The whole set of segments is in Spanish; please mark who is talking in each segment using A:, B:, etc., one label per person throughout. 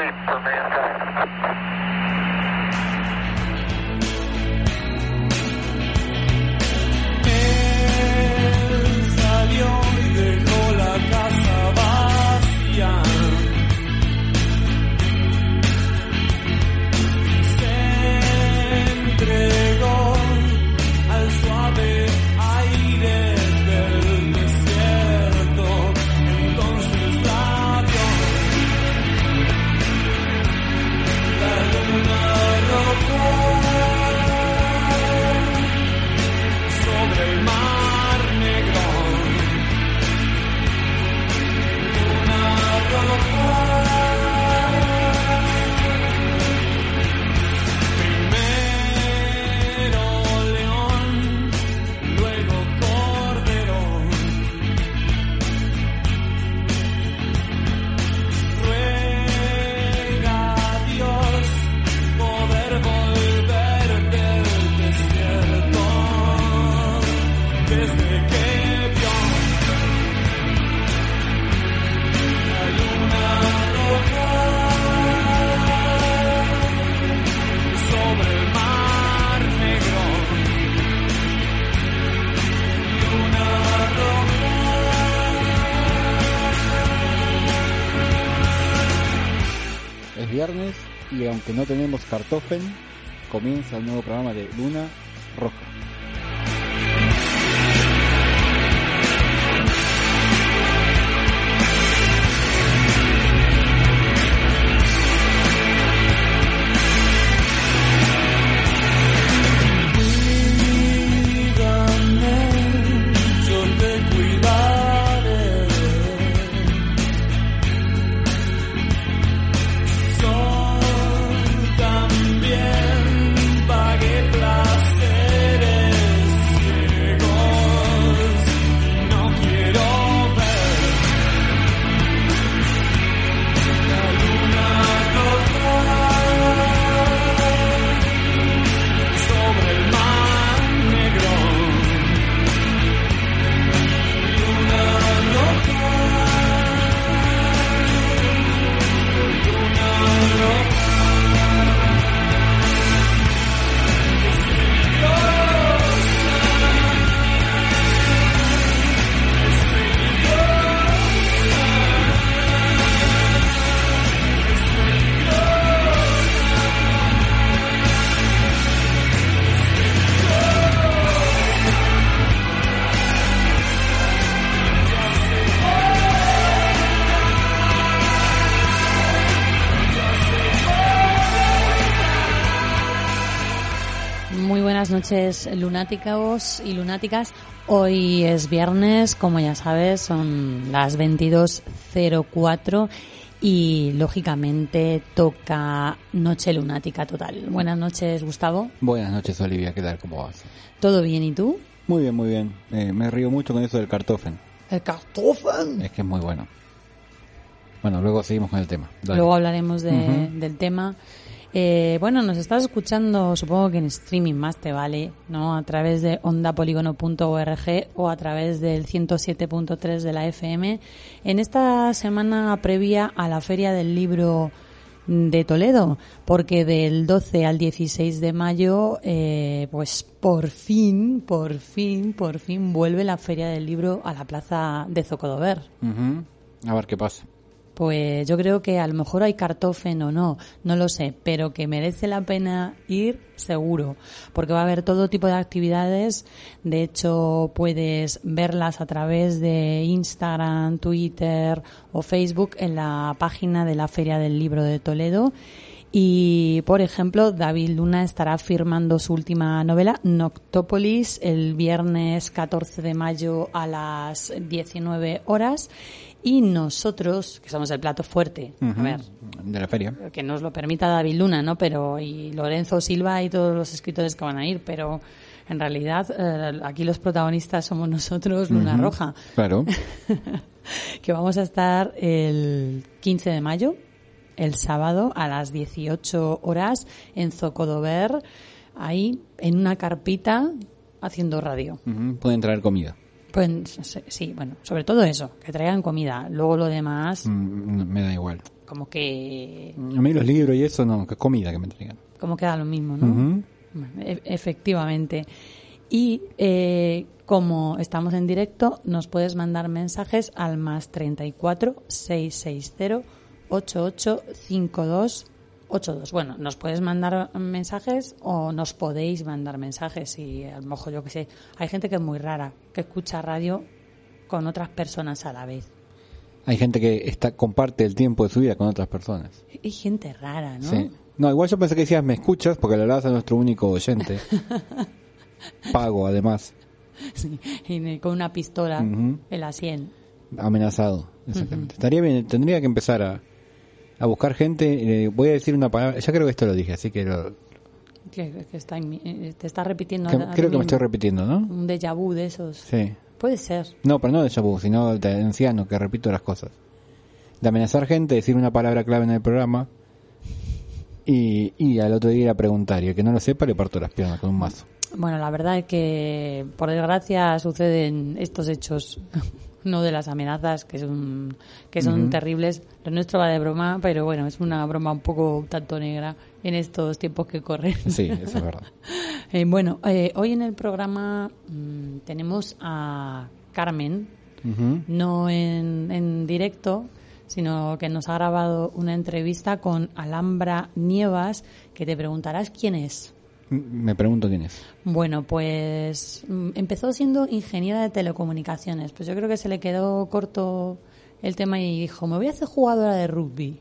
A: Él y
B: aunque no tenemos cartofen, comienza el nuevo programa de Luna Roja.
C: Noches, lunáticos y lunáticas. Hoy es viernes, como ya sabes, son las 22.04 y lógicamente toca Noche Lunática Total. Buenas noches, Gustavo.
B: Buenas noches, Olivia, ¿qué tal? ¿Cómo vas?
C: ¿Todo bien y tú?
B: Muy bien, muy bien. Eh, me río mucho con eso del cartofen.
C: El cartofen.
B: Es que es muy bueno. Bueno, luego seguimos con el tema. Dale.
C: Luego hablaremos de- del tema. Eh, bueno, nos estás escuchando, supongo que en streaming más te vale, ¿no? A través de ondapolígono.org o a través del 107.3 de la FM. En esta semana previa a la Feria del Libro de Toledo, porque del 12 al 16 de mayo, eh, pues por fin, por fin, por fin vuelve la Feria del Libro a la plaza de Zocodover.
B: Ujú. A ver qué pasa.
C: Pues yo creo que a lo mejor hay cartofen o no, no lo sé, pero que merece la pena ir seguro, porque va a haber todo tipo de actividades. De hecho, puedes verlas a través de Instagram, Twitter o Facebook en la página de la Feria del Libro de Toledo. Y, por ejemplo, David Luna estará firmando su última novela, Noctópolis, el viernes 14 de mayo a las 19 horas. Y nosotros, que somos el plato fuerte, a ver,
B: De la feria.
C: que nos lo permita David Luna, ¿no? Pero, y Lorenzo Silva y todos los escritores que van a ir, pero en realidad eh, aquí los protagonistas somos nosotros, Luna. Roja
B: Claro.
C: que vamos a estar el 15 de mayo, el sábado, a las 18 horas, en Zocodover, ahí en una carpita, haciendo radio.
B: Ujú, Pueden traer comida.
C: Pues sí, bueno, sobre todo eso, que traigan comida. Luego lo demás,
B: Mm, Me da igual.
C: como que
B: A mí los libros y eso no, que comida que me traigan.
C: como queda lo mismo, ¿no? Bueno, e- efectivamente. Y eh, como estamos en directo, nos puedes mandar mensajes al más 34 660 88 52 82. Bueno, nos puedes mandar mensajes o nos podéis mandar mensajes y a lo mejor yo que sé, hay gente que es muy rara, que escucha radio con otras personas a la vez.
B: Hay gente que está comparte el tiempo de su vida con otras personas.
C: Hay gente rara, ¿no?
B: Sí. No, igual yo pensé que decías me escuchas porque le hablabas a nuestro único oyente. Pago, además.
C: Sí, y con una pistola
B: Ujú.
C: en la sien.
B: Amenazado. Exactamente. Estaría bien, tendría que empezar a, a buscar gente. eh, voy a decir una palabra. Ya creo que esto lo dije, así que, lo-
C: Que, que está en eh, te está repitiendo.
B: que- creo que me estoy
C: mismo.
B: repitiendo, ¿no?
C: Un déjà vu de esos.
B: Sí.
C: Puede ser.
B: No, pero no de vu, sino de anciano que repito las cosas. De amenazar gente, decir una palabra clave en el programa y, y al otro día ir a preguntar. Y el que no lo sepa le parto las piernas con un mazo.
C: Bueno, la verdad es que, por desgracia, suceden estos hechos, no de las amenazas, que son, que son terribles. Lo nuestro va de broma, pero bueno, es una broma un poco tanto negra en estos tiempos que corren.
B: Sí, eso es verdad.
C: Eh, bueno, eh, hoy en el programa mm, tenemos a Carmen, no en, en directo, sino que nos ha grabado una entrevista con Alhambra Nievas, que te preguntarás quién es.
B: Me pregunto quién es.
C: Bueno, pues mm, empezó siendo ingeniera de telecomunicaciones, pues yo creo que se le quedó corto el tema y dijo, me voy a hacer jugadora de rugby.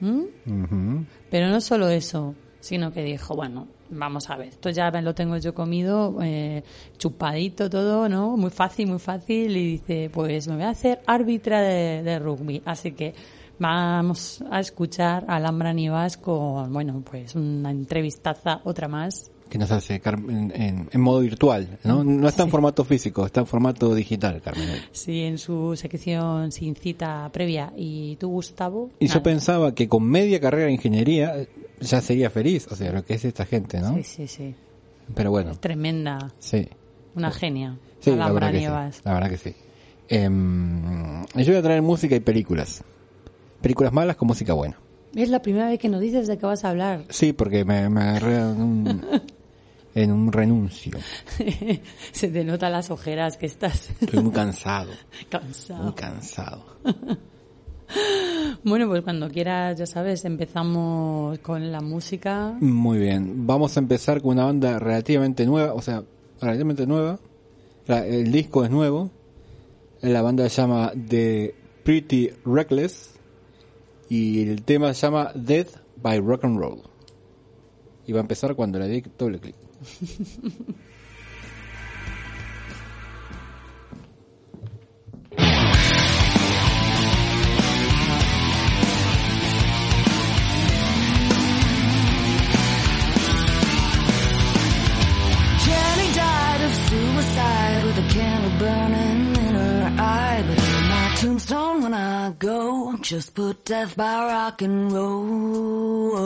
C: ¿Mm? Pero no solo eso, sino que dijo, bueno, vamos a ver, esto ya lo tengo yo comido, eh, chupadito todo, ¿no? Muy fácil, muy fácil. Y dice, pues me voy a hacer árbitra de, de rugby. Así que vamos a escuchar a Alhambra Nivas con, bueno, pues una entrevistaza, otra más.
B: Que nos hace Carmen en, en modo virtual, ¿no? No está en formato físico, está en formato digital, Carmen.
C: Sí, en su sección sin cita previa. ¿Y tú, Gustavo?
B: Y yo pensaba que con media carrera de ingeniería eh, ya sería feliz, o sea, lo que es esta gente, ¿no?
C: Sí, sí, sí.
B: Pero bueno,
C: Tremenda.
B: sí.
C: Una genia.
B: Sí, la
C: Alhambra
B: verdad, que sí, la verdad que sí. Em, yo voy a traer música y películas. Películas malas con música buena.
C: Es la primera vez que nos dices de qué vas a hablar.
B: Sí, porque me, me agarré en un, en un renuncio.
C: Se te notan las ojeras que estás
B: Estoy muy cansado, muy
C: cansado.
B: cansado.
C: Bueno, pues cuando quieras, ya sabes, empezamos con la música.
B: Muy bien, vamos a empezar con una banda relativamente nueva, o sea, relativamente nueva. La- el disco es nuevo. La banda se llama The Pretty Reckless y el tema se llama Death by Rock and Roll. Y va a empezar cuando le dé doble clic.
D: Burning tombstone when I go, just put death by rock and roll.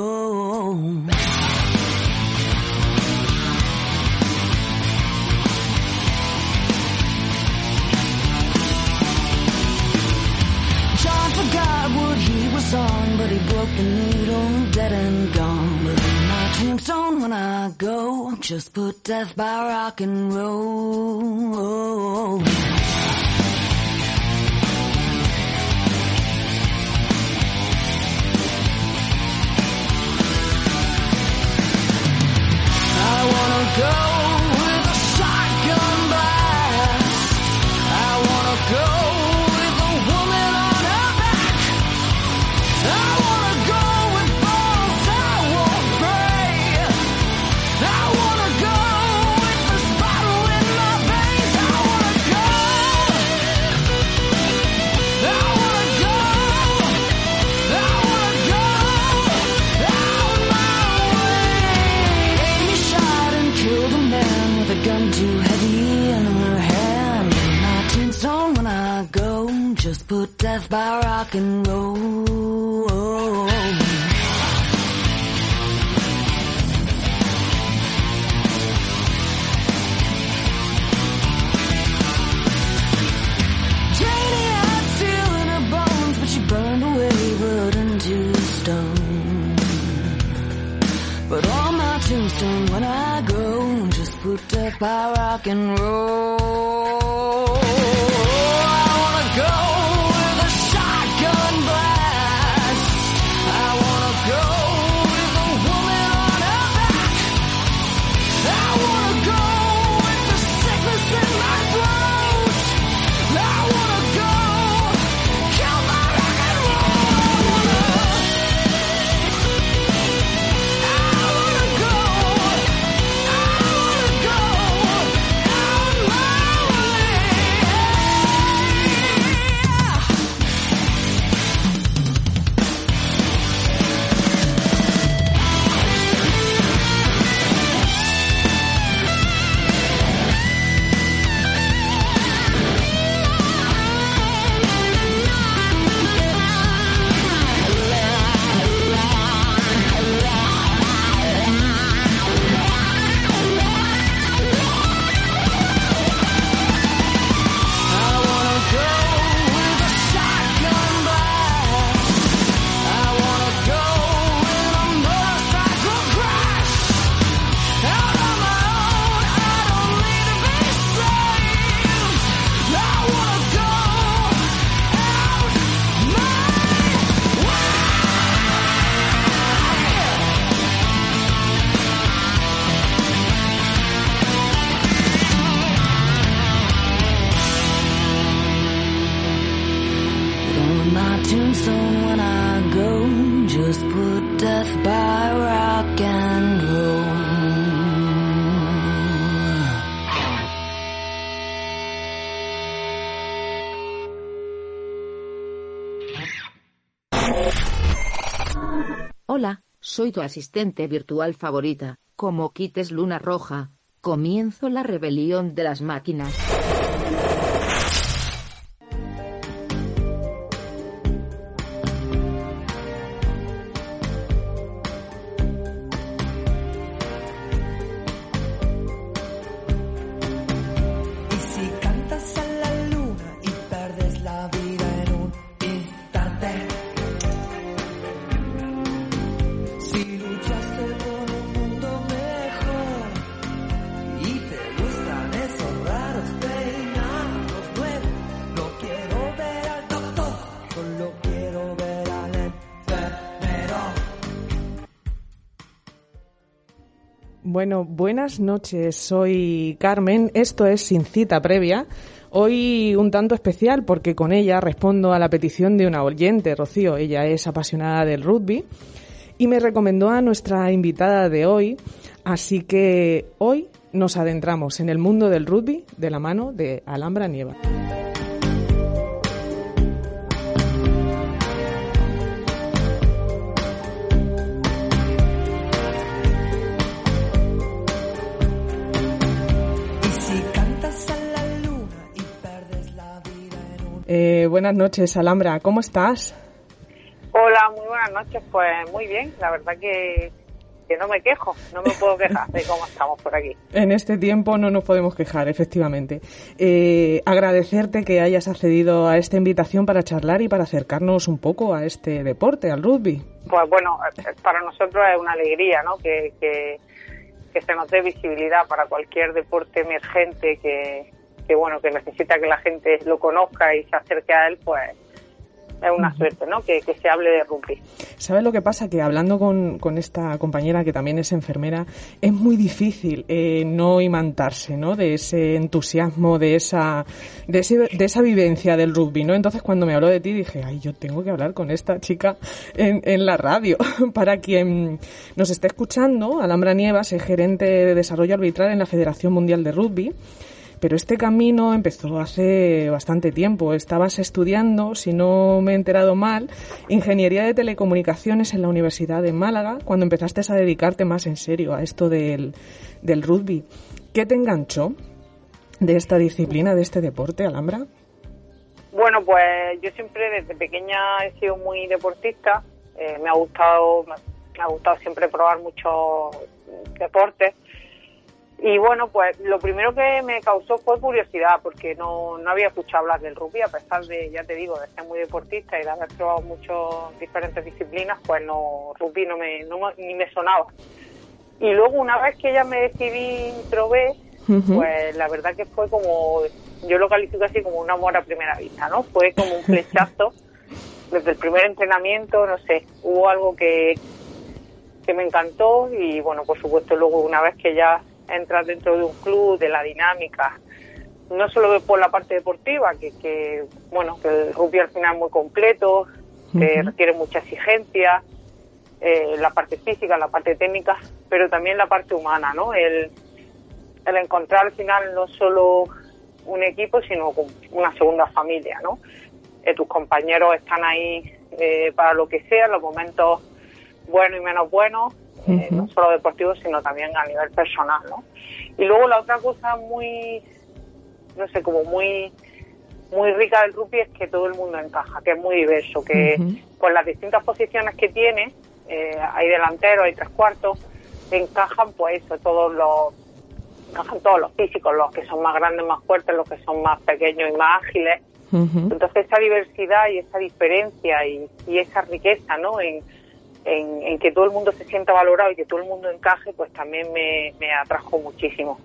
D: John forgot what he was on, but he broke the needle, dead and gone. But in my tombstone when I go, just put death by rock and roll. I wanna go
E: soy tu asistente virtual favorita. Como quites luna roja, comienzo la rebelión de las máquinas.
F: Bueno, buenas noches. Soy Carmen. Esto es Sin Cita Previa. Hoy un tanto especial porque con ella respondo a la petición de una oyente, Rocío. Ella es apasionada del rugby y me recomendó a nuestra invitada de hoy. Así que hoy nos adentramos en el mundo del rugby de la mano de Alhambra Nieva. Buenas noches, Alhambra. ¿Cómo estás?
G: Hola, muy buenas noches. Pues muy bien, la verdad que, que no me quejo, no me puedo quejar de cómo estamos por aquí.
F: En este tiempo no nos podemos quejar, efectivamente. Eh, agradecerte que hayas accedido a esta invitación para charlar y para acercarnos un poco a este deporte, al rugby.
G: Pues bueno, para nosotros es una alegría, ¿no? Que, que, que se nos dé visibilidad para cualquier deporte emergente que, que, bueno, que necesita que la gente lo conozca y se acerque a él, pues es una suerte, ¿no? Que, que se hable de rugby.
F: ¿Sabes lo que pasa? Que hablando con, con esta compañera que también es enfermera, es muy difícil eh, no imantarse, ¿no? De ese entusiasmo, de esa, de, ese- de esa vivencia del rugby, ¿no? Entonces cuando me habló de ti dije, ay, yo tengo que hablar con esta chica en, en la radio. Para quien nos esté escuchando, Alhambra Nievas es gerente de desarrollo arbitral en la Federación Mundial de Rugby. Pero este camino empezó hace bastante tiempo. Estabas estudiando, si no me he enterado mal, ingeniería de telecomunicaciones en la Universidad de Málaga cuando empezaste a dedicarte más en serio a esto del, del rugby. ¿Qué te enganchó de esta disciplina, de este deporte, Alhambra?
G: Bueno, pues yo siempre desde pequeña he sido muy deportista. Eh, me ha gustado, me ha gustado siempre probar muchos deportes. Y bueno, pues lo primero que me causó fue curiosidad, porque no, no había escuchado hablar del rugby, a pesar de, ya te digo, de ser muy deportista y de haber probado muchas diferentes disciplinas, pues no, rugby no me, no ni me sonaba. Y luego una vez que ya me decidí probé, pues la verdad que fue como, yo lo califico así como un amor a primera vista, ¿no? Fue como un flechazo desde el primer entrenamiento, no sé, hubo algo que, que me encantó y bueno, por supuesto luego una vez que ya entras dentro de un club, de la dinámica, no solo por la parte deportiva, que, que bueno, que el rugby al final es muy completo, que requiere mucha exigencia, eh, la parte física, la parte técnica, pero también la parte humana, ¿no? El, el encontrar al final no solo un equipo, sino una segunda familia, ¿no? Eh, tus compañeros están ahí eh, para lo que sea, los momentos buenos y menos buenos, eh, no solo deportivos, sino también a nivel personal, ¿no? Y luego la otra cosa muy, no sé, como muy muy rica del rugby es que todo el mundo encaja, que es muy diverso, que con las distintas posiciones que tiene, eh, hay delanteros, hay tres cuartos, encajan pues eso, todos los encajan todos los físicos, los que son más grandes, más fuertes, los que son más pequeños y más ágiles. Entonces esa diversidad y esa diferencia y, y esa riqueza, ¿no? En, en, en que todo el mundo se sienta valorado y que todo el mundo encaje, pues también me, me atrajo muchísimo.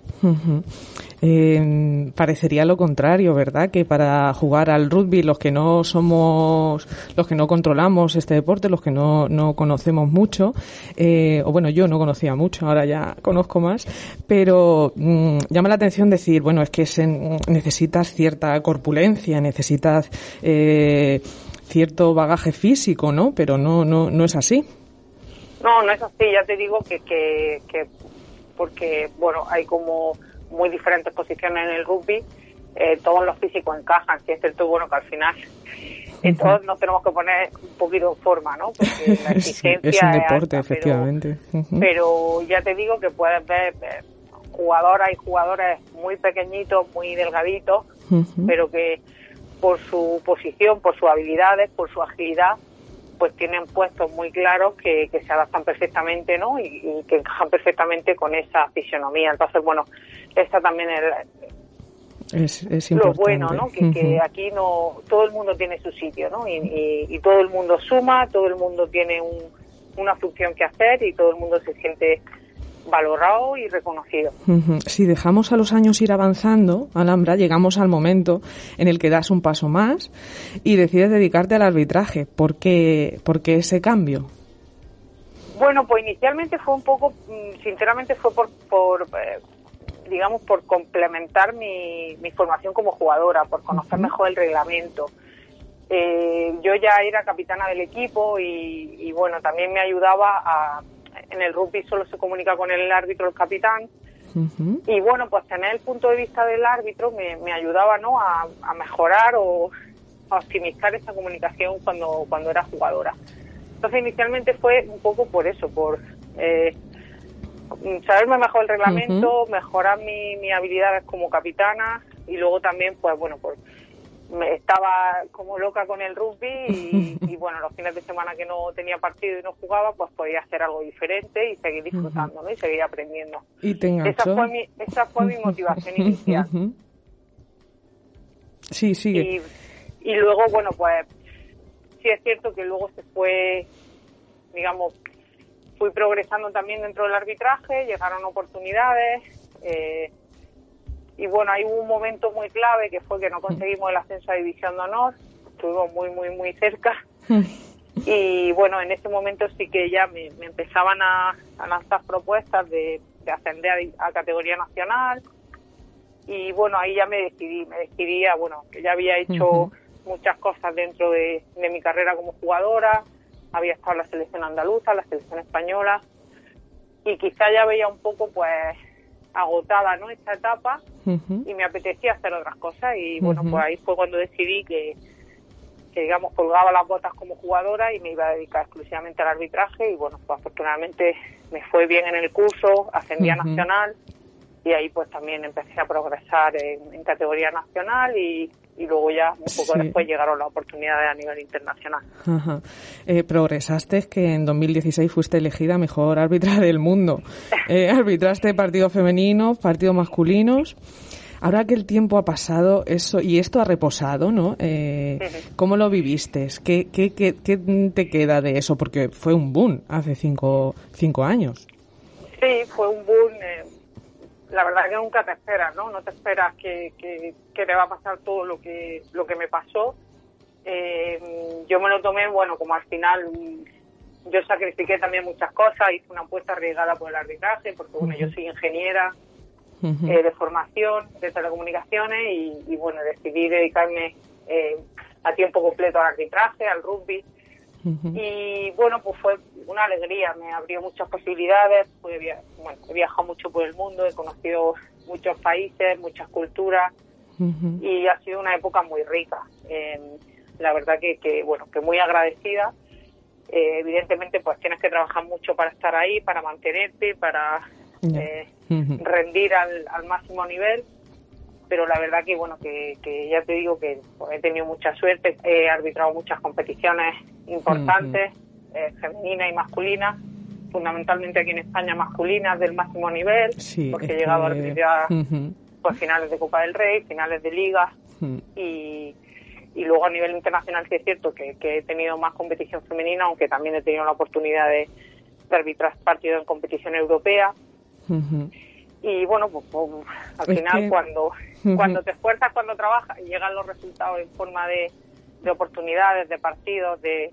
F: Eh, parecería lo contrario, ¿verdad? Que para jugar al rugby, los que no somos, los que no controlamos este deporte, los que no, no conocemos mucho, eh, o bueno, yo no conocía mucho, ahora ya conozco más, pero mm, llama la atención decir, bueno, es que se- necesitas cierta corpulencia, necesitas eh, cierto bagaje físico, ¿no? Pero no, no, no es así.
G: No, no es así, ya te digo que, que, que porque, bueno, hay como muy diferentes posiciones en el rugby, eh, todos los físicos encajan, si es cierto, bueno, que al final eh, todos nos tenemos que poner un poquito en forma, ¿no? Porque la exigencia
F: es un deporte,
G: alta, pero-
F: efectivamente.
G: Pero ya te digo que puedes ver eh, jugadoras y jugadores muy pequeñitos, muy delgaditos, pero que por su posición, por sus habilidades, por su agilidad, pues tienen puestos muy claros que, que se adaptan perfectamente, ¿no? Y, y que encajan perfectamente con esa fisionomía. Entonces, bueno, esa también es
F: Es, es
G: lo
F: importante.
G: bueno, ¿no? Que, que aquí no todo el mundo tiene su sitio, ¿no? Y, y- y todo el mundo suma, todo el mundo tiene un- una función que hacer y todo el mundo se siente valorado y reconocido.
F: Si dejamos a los años ir avanzando, Alhambra, llegamos al momento en el que das un paso más y decides dedicarte al arbitraje. ¿Por qué, por qué ese cambio?
G: Bueno, pues inicialmente fue un poco, mm, sinceramente fue por, por eh, digamos, por complementar mi, mi formación como jugadora, por conocer mejor el reglamento. Eh, yo ya era capitana del equipo y, y, bueno, también me ayudaba a, en el rugby solo se comunica con el árbitro, el capitán, y bueno, pues tener el punto de vista del árbitro me, me ayudaba, ¿no? A, a mejorar o a optimizar esa comunicación cuando, cuando era jugadora. Entonces inicialmente fue un poco por eso, por eh, saberme mejor el reglamento, mejorar mi, mis habilidades como capitana y luego también, pues bueno, por estaba como loca con el rugby y, y, bueno, los fines de semana que no tenía partido y no jugaba, pues podía hacer algo diferente y seguir disfrutando, ¿no? Y seguir aprendiendo.
F: Y te
G: Esa fue mi, esa fue mi motivación inicial.
F: Sí, sigue.
G: Y, y luego, bueno, pues sí es cierto que luego se fue, digamos, fui progresando también dentro del arbitraje, llegaron oportunidades. eh, y bueno, ahí hubo un momento muy clave que fue que no conseguimos el ascenso a División de Honor. Estuvimos muy, muy, muy cerca. Y bueno, en ese momento sí que ya me, me empezaban a, a lanzar propuestas de, de ascender a, categoría nacional. Y bueno, ahí ya me decidí, me decidí a, bueno, que ya había hecho muchas cosas dentro de, de mi carrera como jugadora, había estado en la selección andaluza, en la selección española, y quizá ya veía un poco, pues, agotada, ¿no?, esta etapa, Y me apetecía hacer otras cosas, y bueno, pues ahí fue cuando decidí que, que, digamos, colgaba las botas como jugadora y me iba a dedicar exclusivamente al arbitraje, y bueno, pues afortunadamente me fue bien en el curso, ascendí a nacional, y ahí pues también empecé a progresar en, en categoría nacional y, y luego ya un poco
F: Sí.
G: después llegaron las oportunidades a nivel internacional.
F: Ajá. Eh, progresaste que en 2016 fuiste elegida mejor árbitra del mundo. Eh, arbitraste partidos femeninos, partidos masculinos. Ahora que el tiempo ha pasado eso y esto ha reposado, ¿no? Eh, ¿Cómo lo viviste? ¿Qué, qué, qué, qué te queda de eso? Porque fue un boom hace cinco, cinco años.
G: Sí, fue un boom. La verdad que nunca te esperas, ¿no? No te esperas que, que, que te va a pasar todo lo que lo que me pasó. Eh, yo me lo tomé, bueno, como al final mm, yo sacrifiqué también muchas cosas, hice una apuesta arriesgada por el arbitraje, porque bueno, yo soy ingeniera eh, de formación de telecomunicaciones y, y, bueno, decidí dedicarme eh, a tiempo completo al arbitraje, al rugby. Y bueno, pues fue una alegría, me abrió muchas posibilidades, fue via- bueno, he viajado mucho por el mundo, he conocido muchos países, muchas culturas y ha sido una época muy rica. Eh, la verdad que, que, bueno, que muy agradecida. Eh, evidentemente, pues tienes que trabajar mucho para estar ahí, para mantenerte, para eh, rendir al, al máximo nivel. Pero la verdad que, bueno, que, que ya te digo que pues, he tenido mucha suerte, he arbitrado muchas competiciones importantes, eh, femeninas y masculinas, fundamentalmente aquí en España masculinas del máximo nivel,
F: Sí,
G: porque he llegado a pues, finales de Copa del Rey, finales de Liga,
F: Ujú.
G: y, y luego a nivel internacional sí es cierto que, que he tenido más competición femenina, aunque también he tenido la oportunidad de, de arbitrar partidos en competición europea. Y bueno, pues, pues, al
F: Es
G: final
F: que-
G: cuando, cuando te esfuerzas, cuando trabajas llegan los resultados en forma de, de oportunidades, de partidos, de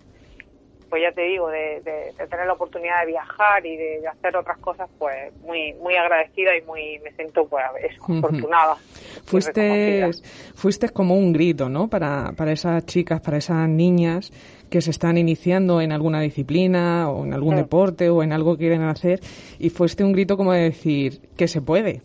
G: pues ya te digo, de, de- de tener la oportunidad de viajar y de, de hacer otras cosas, pues muy muy agradecida y muy me siento pues eso, afortunada. y
F: Fuiste,
G: reconocida.
F: fuiste como un grito, ¿no? Para, para esas chicas, para esas niñas que se están iniciando en alguna disciplina o en algún
G: Sí.
F: deporte o en algo que quieren hacer y fuiste un grito como de decir que se puede.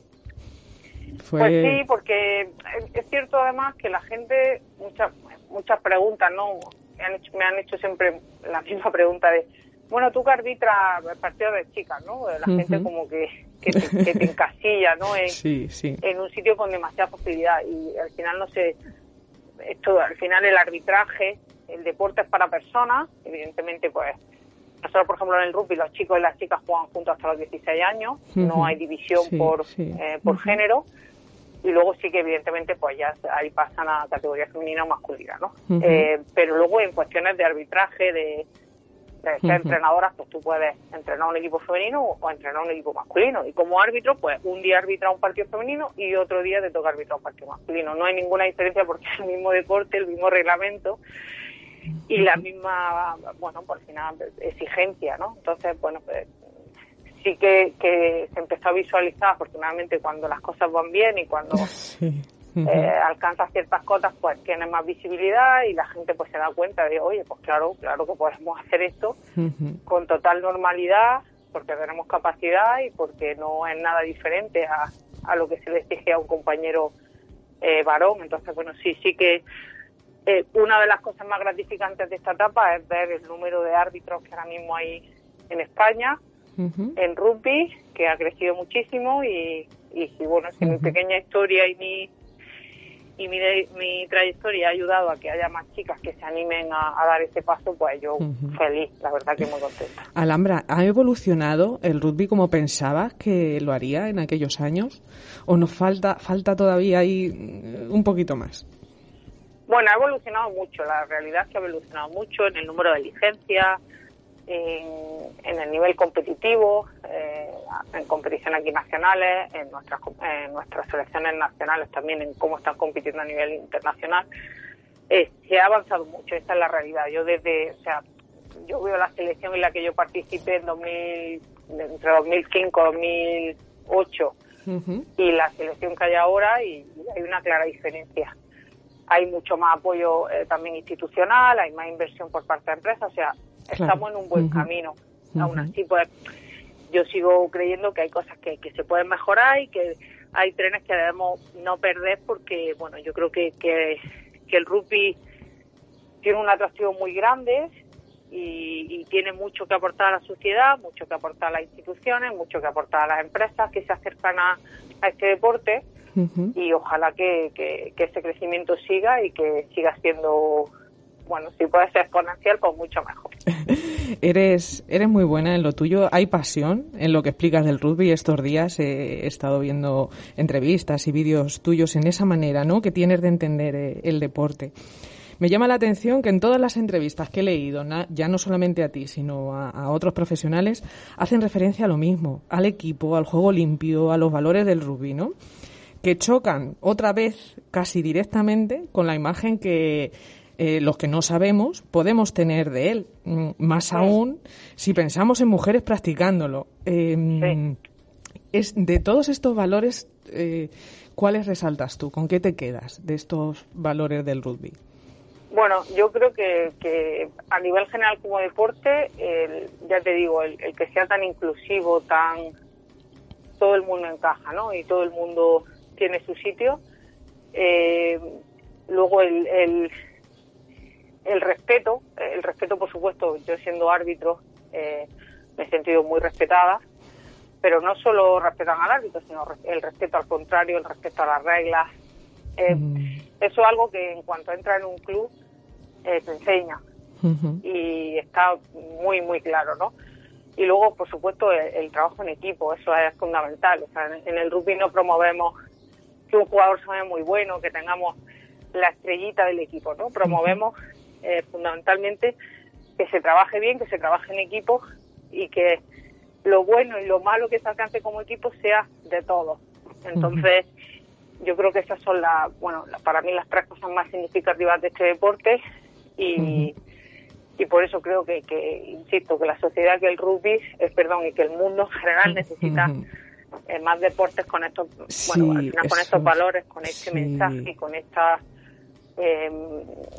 F: Fue...
G: Pues sí, porque es- es cierto además que la gente, muchas muchas preguntas, ¿no? Me han, hecho, me han hecho siempre la misma pregunta de, bueno, tú que arbitras partidos de chicas, ¿no? La gente como que, que, te, que te encasilla, ¿no? En,
F: Sí, sí.
G: en un sitio con demasiada posibilidad y al final no sé, esto al final el arbitraje, el deporte es para personas, evidentemente pues nosotros por ejemplo en el rugby los chicos y las chicas juegan juntos hasta los 16 años, no hay división
F: Sí,
G: por
F: sí.
G: eh, por género y luego sí que evidentemente pues ya ahí pasan a categoría femenina o masculina, ¿no? Eh, pero luego en cuestiones de arbitraje, de, de ser
F: Ujú.
G: entrenadoras, pues tú puedes entrenar a un equipo femenino o, o entrenar a un equipo masculino. Y como árbitro, pues un día arbitra un partido femenino y otro día te toca arbitrar un partido masculino. No hay ninguna diferencia porque es el mismo deporte, el mismo reglamento y la misma, bueno, por final, exigencia, ¿no? Entonces, bueno, pues sí que, que se empezó a visualizar, afortunadamente, cuando las cosas van bien y cuando
F: Sí.
G: Eh, alcanzas ciertas cotas, pues tienes más visibilidad y la gente pues se da cuenta de, oye, pues claro, claro que podemos hacer esto con total normalidad, porque tenemos capacidad y porque no es nada diferente a, a lo que se le exige a un compañero eh, varón. Entonces, bueno, sí, sí que eh, una de las cosas más gratificantes de esta etapa es ver el número de árbitros que ahora mismo hay en España, En rugby, que ha crecido muchísimo y, y si, bueno, si mi pequeña historia y mi y mi, mi trayectoria ha ayudado a que haya más chicas que se animen a, a dar ese paso, pues yo feliz, la verdad que muy contenta.
F: Alhambra, ¿ha evolucionado el rugby como pensabas que lo haría en aquellos años? ¿O nos falta, falta todavía ahí mm, un poquito más?
G: Bueno, ha evolucionado mucho, la realidad es que ha evolucionado mucho en el número de licencias, en, en el nivel competitivo, eh, en competiciones aquí nacionales, en nuestras, en nuestras selecciones nacionales también, en cómo están compitiendo a nivel internacional. Eh, se ha avanzado mucho, esta es la realidad. Yo desde, o sea, yo veo la selección en la que yo participé en 2000, entre 2005 y 2008
F: Ujú.
G: y la selección que hay ahora y, y hay una clara diferencia. Hay mucho más apoyo eh, también institucional, hay más inversión por parte de empresas, o sea,
F: Claro.
G: estamos en un buen camino. Aún
F: Ujú.
G: así, pues yo sigo creyendo que hay cosas que, que se pueden mejorar y que hay trenes que debemos no perder porque, bueno, yo creo que, que, que el rugby tiene un atractivo muy grande y, y tiene mucho que aportar a la sociedad, mucho que aportar a las instituciones, mucho que aportar a las empresas que se acercan a, a este deporte y ojalá que, que, que ese crecimiento siga y que siga siendo, bueno, si puede ser exponencial, pues mucho mejor.
F: Eres, eres muy buena en lo tuyo. Hay pasión en lo que explicas del rugby. Estos días he estado viendo entrevistas y vídeos tuyos en esa manera, ¿no? Que tienes de entender eh, el deporte. Me llama la atención que en todas las entrevistas que he leído, ya no solamente a ti, sino a otros profesionales, hacen referencia a lo mismo, al equipo, al juego limpio, a los valores del rugby, ¿no? Que chocan otra vez casi directamente con la imagen que eh, los que no sabemos podemos tener de él. Mm, Más aún si pensamos en mujeres practicándolo. Eh, es, de todos estos valores, eh, ¿cuáles resaltas tú? ¿Con qué te quedas de estos valores del rugby?
G: Bueno, yo creo que, que a nivel general como deporte, el- ya te digo, el, el que sea tan inclusivo, tan todo el mundo encaja, ¿no? Y todo el mundo tiene su sitio. Eh, luego el, el, el respeto, el respeto por supuesto, yo siendo árbitro eh, me he sentido muy respetada, pero no solo respetan al árbitro, sino el respeto al contrario, el respeto a las reglas. Eh, Eso es algo que en cuanto entra en un club eh, te enseña y está muy, muy claro, ¿no? Y luego, por supuesto, el, el trabajo en equipo, eso es fundamental. O sea, en, en el rugby no promovemos que un jugador sea muy bueno, que tengamos la estrellita del equipo, ¿no? Promovemos eh, fundamentalmente que se trabaje bien, que se trabaje en equipo y que lo bueno y lo malo que se alcance como equipo sea de todos. Entonces, yo creo que esas son las, bueno, para mí las tres cosas más significativas de este deporte y, y por eso creo que, que, insisto, que la sociedad, que el rugby, eh, perdón, y que el mundo en general necesita eh, más deportes con estos,
F: Sí,
G: bueno, al final con estos
F: es.
G: valores, con este
F: Sí.
G: mensaje y con esta... eh,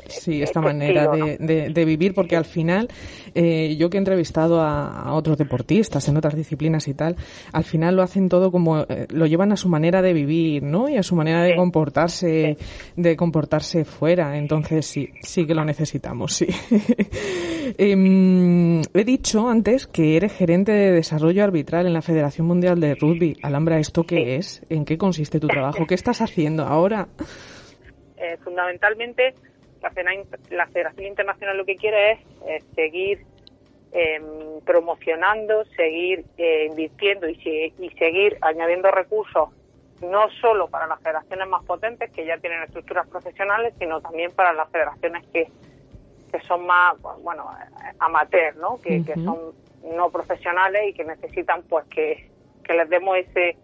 F: Sí, esta manera
G: estilo,
F: de, de- de vivir, porque al final, eh, yo que he entrevistado a, a otros deportistas en otras disciplinas y tal, al final lo hacen todo como, eh, lo llevan a su manera de vivir, ¿no? Y a su manera de
G: Sí.
F: comportarse, de comportarse fuera. Entonces sí, sí que lo necesitamos, sí. Em, he dicho antes que eres gerente de desarrollo arbitral en la Federación Mundial de Rugby. Alhambra, ¿esto qué es? ¿En qué consiste tu trabajo? ¿Qué estás haciendo ahora?
G: Eh, fundamentalmente la, Fena- la Federación Internacional lo que quiere es eh, seguir eh, promocionando, seguir eh, invirtiendo y, y seguir añadiendo recursos no solo para las federaciones más potentes que ya tienen estructuras profesionales, sino también para las federaciones que, que son más, bueno, amateur, ¿no? Que, que son no profesionales y que necesitan pues que, que les demos ese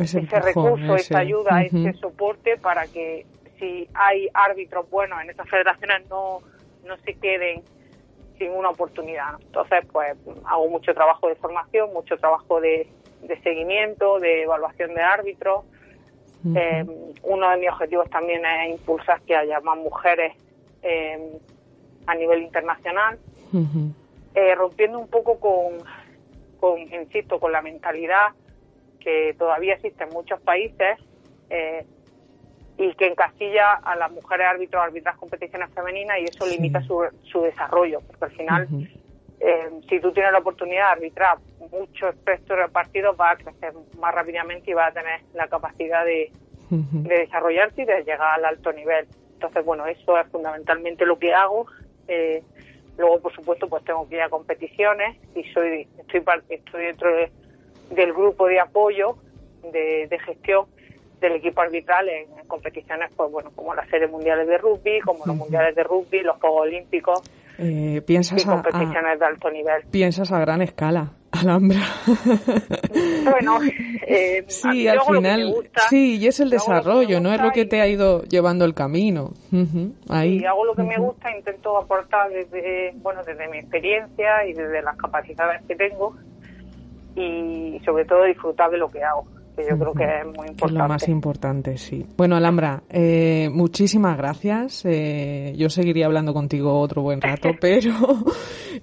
F: Ese,
G: ese
F: empujón,
G: recurso,
F: ese-
G: esa ayuda,
F: Ujú.
G: ese soporte para que si hay árbitros buenos en esas federaciones no, no se queden sin una oportunidad. ¿no? Entonces, pues hago mucho trabajo de formación, mucho trabajo de, de seguimiento, de evaluación de árbitros. Eh, uno de mis objetivos también es impulsar que haya más mujeres eh, a nivel internacional eh, rompiendo un poco con, con, insisto, con la mentalidad que todavía existe en muchos países eh, y que encasilla a las mujeres árbitros a arbitrar competiciones femeninas y eso
F: Sí.
G: limita su, su desarrollo, porque al final, eh, si tú tienes la oportunidad de arbitrar mucho espectro de partidos, vas a crecer más rápidamente y vas a tener la capacidad de, de desarrollarte y de llegar al alto nivel. Entonces, bueno, eso es fundamentalmente lo que hago. Eh, luego, por supuesto, pues tengo que ir a competiciones y soy estoy, estoy dentro de- del grupo de apoyo de, de gestión del equipo arbitral en, en competiciones, pues bueno, como las series mundiales de rugby, como los mundiales de rugby, los Juegos Olímpicos
F: Eh,
G: y
F: piensas, a, a-
G: competiciones de alto nivel.
F: piensas a gran escala, Alhambra.
G: Bueno, eh,
F: sí, al final,
G: gusta,
F: sí, y es el desarrollo, no es lo que te ha ido llevando el camino. Ahí.
G: Y hago lo que me gusta, intento aportar desde, bueno, desde mi experiencia y desde las capacidades que tengo y sobre todo disfrutar de lo que hago, que yo creo que es muy
F: Que es
G: importante.
F: lo más importante, sí. Bueno, Alhambra, eh, muchísimas gracias. Eh, yo seguiría hablando contigo otro buen rato, pero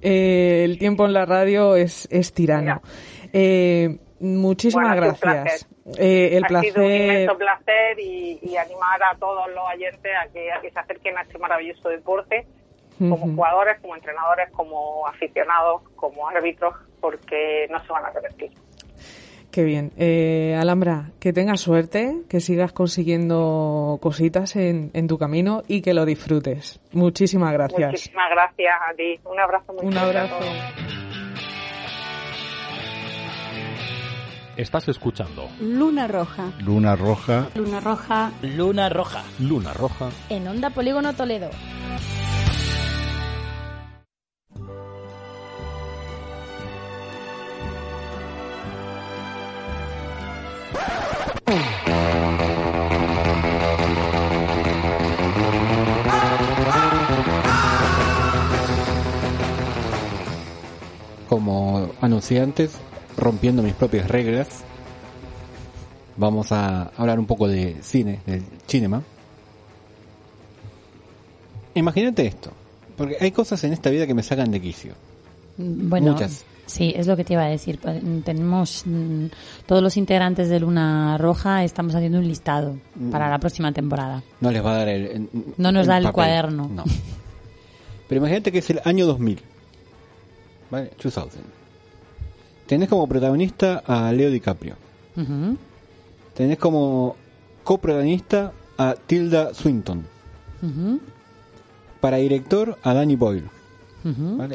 F: eh, el tiempo en la radio es, es tirano. Eh, muchísimas
G: Bueno,
F: gracias. Eh, el
G: ha sido un
F: placer.
G: inmenso placer y, y animar a todos los oyentes a que, a que se acerquen a este maravilloso deporte, como jugadores, como entrenadores, como aficionados, como árbitros, porque no se van a repetir.
F: Qué bien. Eh, Alhambra, que tengas suerte, que sigas consiguiendo cositas en, en tu camino y que lo disfrutes. Muchísimas gracias.
G: Muchísimas gracias a ti. Un abrazo muy
F: Un abrazo.
H: Estás escuchando
I: Luna Roja.
J: Luna Roja.
I: Luna Roja.
K: Luna Roja.
H: Luna Roja
I: En Onda Polígono Toledo.
B: Como anuncié antes, rompiendo mis propias reglas, vamos a hablar un poco de cine, del cinema. Imagínate esto, porque hay cosas en esta vida que me sacan de quicio.
C: Bueno,
B: Muchas.
C: Sí, es lo que te iba a decir. Pa- Tenemos mm, todos los integrantes de Luna Roja, estamos haciendo un listado para la próxima temporada.
B: No les va a dar el...
C: No nos da el
B: papel.
C: cuaderno.
B: No. Pero imagínate que es el año 2000. ¿Vale? 2000. Tenés como protagonista a Leo DiCaprio.
C: Ujú.
B: Tenés como coprotagonista a Tilda Swinton. Para director a Danny Boyle.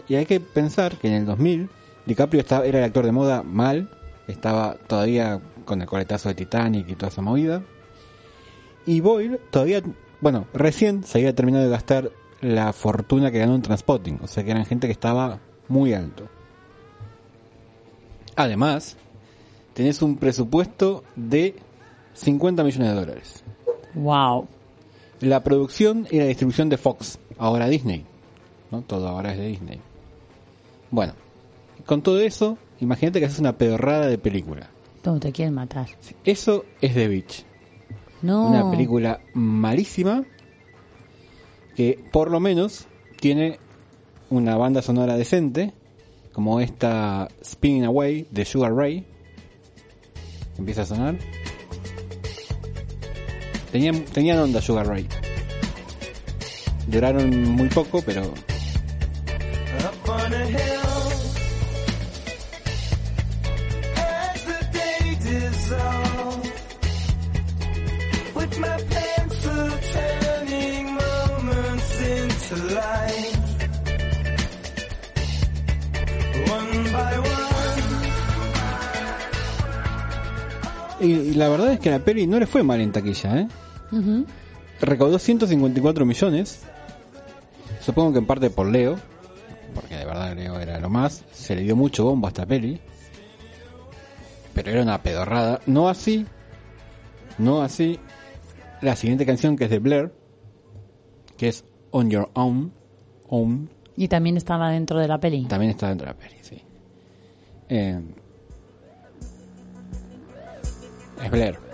B: Y hay que pensar que en el 2000 DiCaprio estaba, era el actor de moda mal. Estaba todavía con el coletazo de Titanic y toda esa movida. Y Boyle todavía, bueno, recién se había terminado de gastar la fortuna que ganó en Transpotting. O sea que eran gente que estaba muy alto. Además, tenés un presupuesto de 50 millones de dólares.
C: Wow.
B: La producción y la distribución de Fox, ahora Disney. ¿no? Todo ahora es de Disney. Bueno, con todo eso, imagínate que haces una pedorrada de película.
C: Todo te quieren matar.
B: Eso es The Beach.
C: No.
B: Una película malísima que por lo menos tiene una banda sonora decente, como esta Spinning Away de Sugar Ray. Empieza a sonar. Tenían, tenían onda Sugar Ray. Lloraron muy poco, pero
A: Up on a hill
B: Y, la verdad es que la peli no le fue mal en taquilla, ¿eh? Recaudó 154 millones. Supongo que en parte por Leo, porque de verdad Leo era lo más. Se le dio mucho bombo a esta peli. Pero era una pedorrada. No así, no así. La siguiente canción que es de Blair, que es On Your Own, Own
C: Y también estaba dentro de la peli.
B: también está dentro de la peli, sí. Eh, es Blair.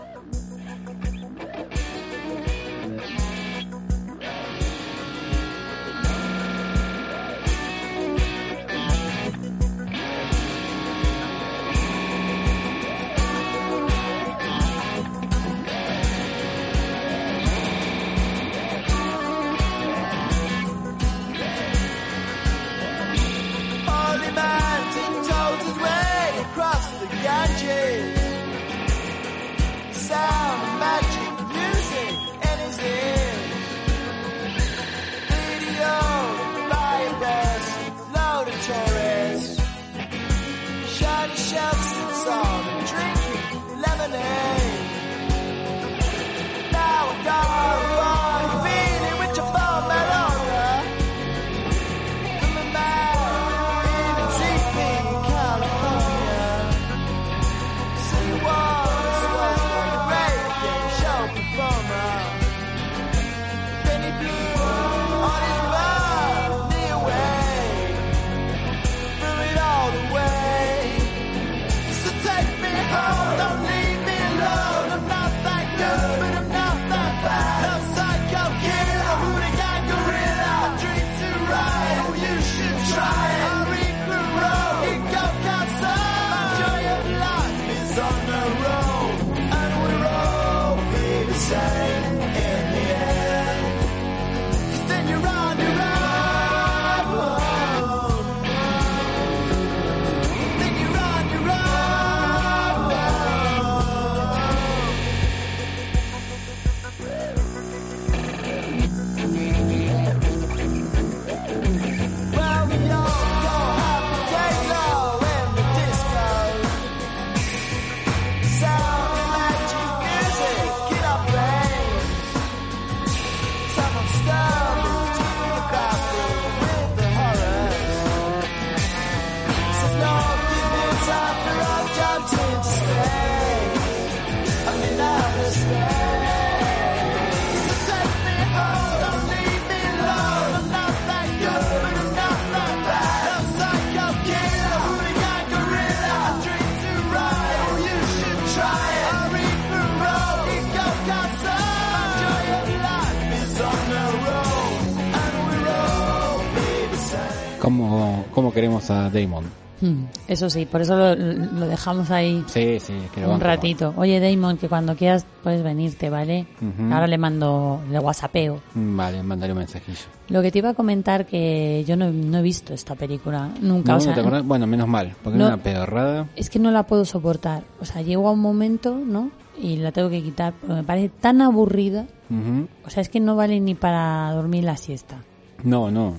B: A Damon?
C: Mm, Eso sí, por eso lo, lo dejamos ahí
B: Sí, sí, que
C: un ratito. Oye, Damon, que cuando quieras puedes venirte, ¿vale?
B: Ujú.
C: Ahora le mando, le whatsappeo.
B: Vale, mandaré un mensajillo.
C: Lo que te iba a comentar que yo no, no he visto esta película nunca.
B: No,
C: o sea,
B: ¿no te? Bueno, menos mal, porque
C: no-
B: era una pedorrada.
C: es que no la puedo soportar. O sea, llego a un momento, ¿no? Y la tengo que quitar porque me parece tan aburrida.
B: Ujú.
C: O sea, es que no vale ni para dormir la siesta.
B: No, no.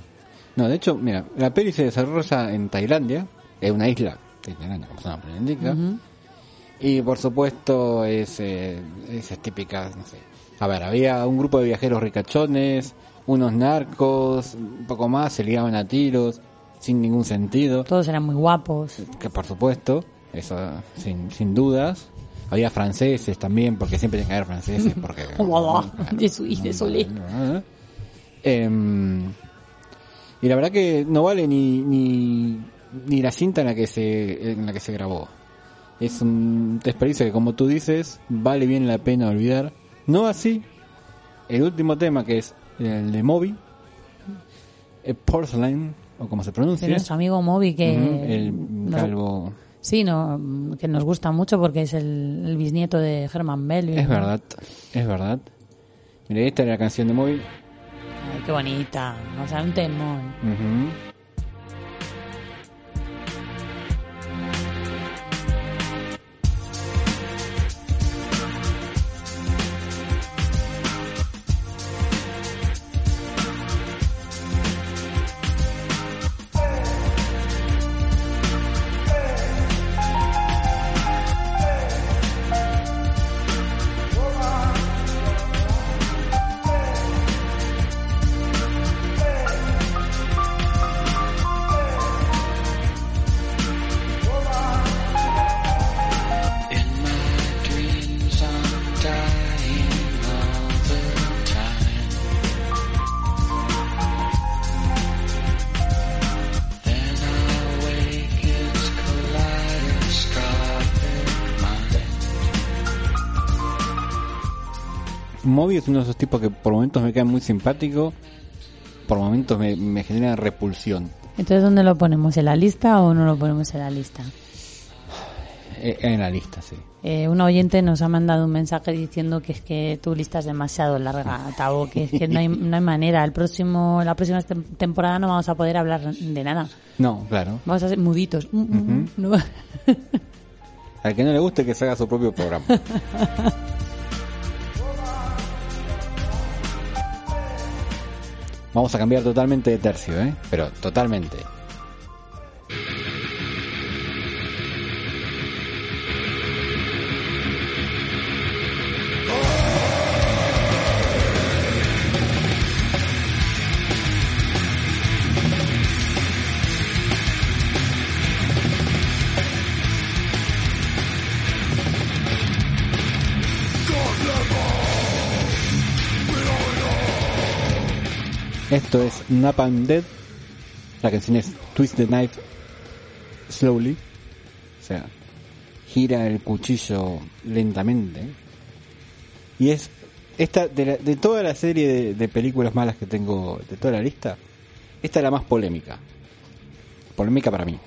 B: No, de hecho, mira, la peli se desarrolla en Tailandia, es una isla, Tailandia, como su lo indica.
C: Ujú.
B: Y por supuesto es, eh, esas típicas, no sé. A ver, había un grupo de viajeros ricachones, unos narcos, un poco más, se ligaban a tiros, sin ningún sentido.
C: Todos eran muy guapos.
B: Que por supuesto, eso sin, sin dudas. Había franceses también, porque siempre tienen que haber franceses, porque...
C: Jesús, désolé.
B: Em, y la verdad que no vale ni, ni, ni la cinta en la que se en la que se grabó. Es un desperdicio que como tú dices, vale bien la pena olvidar. No así el último tema que es el de Moby, eh, Porcelain, o como se
C: De
B: pronuncia.
C: nuestro amigo Moby que...
B: Ujú, el calvo.
C: Sí, no, que nos gusta mucho porque es el, el bisnieto de Herman Melville.
B: Es verdad, es verdad. Mira, esta era la canción de Moby.
C: Ay, qué bonita. O sea, un temón.
A: In
B: es uno de esos tipos que por momentos me quedan muy simpático, por momentos me, me generan repulsión.
C: Entonces, ¿dónde lo ponemos? ¿En la lista o no lo ponemos en la lista?
B: Eh, en la lista, sí.
C: Eh, un oyente nos ha mandado un mensaje diciendo que es que tu lista es demasiado larga, Tavo, que es que no hay, no hay manera. El próximo, la próxima tem- temporada no vamos a poder hablar de nada.
B: No, claro.
C: Vamos a ser muditos. Mm,
B: Ujú.
C: no.
B: Al que no le guste que se haga su propio programa. Vamos a cambiar totalmente de tercio, ¿eh? Pero totalmente. Esto es Napalm Dead. La canción es Twist the Knife Slowly. O sea, gira el cuchillo lentamente. Y es esta de, la- de toda la serie de, de películas malas que tengo, de toda la lista, esta es la más polémica. Polémica para mí.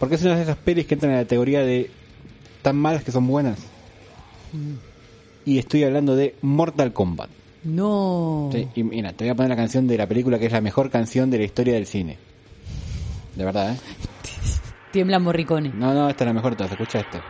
B: Porque es una de esas pelis que entran en la categoría de tan malas que son buenas. Y estoy hablando de Mortal Kombat.
C: No.
B: Sí, y mira, te voy a poner la canción de la película que es la mejor canción de la historia del cine. De verdad, ¿eh?
C: Tiembla Morricone.
B: No, no, esta es la mejor de todas. Escucha esto.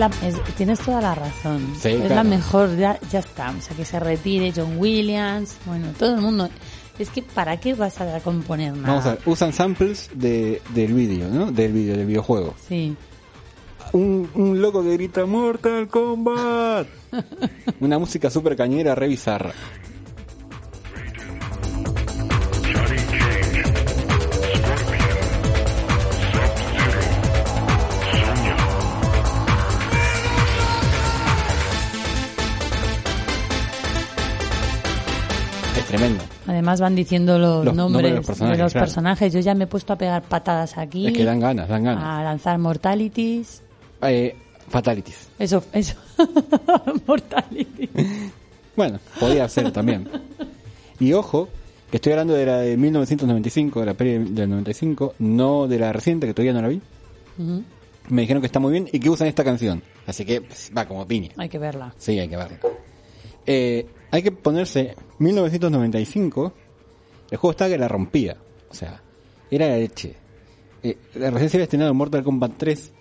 C: La, es- tienes toda la razón.
B: Sí,
C: es
B: claro.
C: la mejor, ya, ya está. O sea, que se retire John Williams, bueno, todo el mundo. Es que, ¿para qué vas a componer nada?
B: Vamos a ver, usan samples de, del vídeo, ¿no? Del vídeo, del videojuego.
C: Sí.
B: Un, un loco que grita Mortal Kombat. Una música súper cañera, re bizarra.
C: Además van diciendo los,
B: Los
C: nombres,
B: nombres de los personajes,
C: de los
B: claro.
C: personajes. Yo ya me he puesto a pegar patadas aquí.
B: Es que dan ganas, dan ganas.
C: A lanzar mortalities.
B: Eh, fatalities.
C: Eso, eso. mortalities.
B: Bueno, podía ser también. Y ojo, que estoy hablando de la de 1995, de la peli del 95, no de la reciente, que todavía no la vi.
C: Ujú.
B: Me dijeron que está muy bien y que usan esta canción. Así que pues, va como piña.
C: Hay que verla.
B: Sí, hay que verla. Eh, hay que ponerse 1995. El juego está que la rompía. O sea, era la leche. Eh, recién se había estrenado Mortal Kombat 3.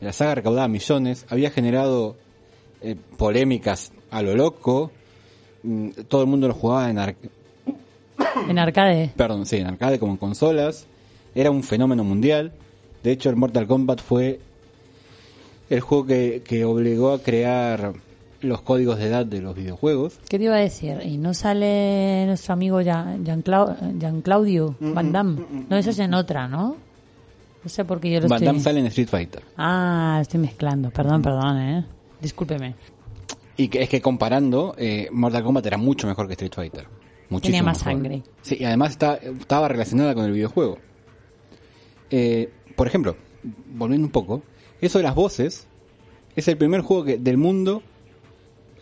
B: La saga recaudaba millones. Había generado eh, polémicas a lo loco. Mm, todo el mundo lo jugaba en, ar-
C: En arcade.
B: perdón, sí, en arcade como en consolas. Era un fenómeno mundial. De hecho, el Mortal Kombat fue el juego que, que obligó a crear los códigos de edad de los videojuegos.
C: ¿Qué te iba a decir? Y no sale nuestro amigo Jean, Jean, Clau- Jean Claudio
B: Mm,
C: Van Damme. No, eso es en otra, ¿no? No sé por qué yo lo
B: Van
C: estoy...
B: Damme sale en Street Fighter.
C: Ah, estoy mezclando. Perdón, perdón, ¿eh? Discúlpeme.
B: Y que es que comparando, eh, Mortal Kombat era mucho mejor que Street Fighter. Muchísimo
C: Tenía más
B: mejor.
C: sangre.
B: Sí, y además está- estaba relacionada con el videojuego. Eh, por ejemplo, volviendo un poco, eso de las voces es el primer juego que, del mundo,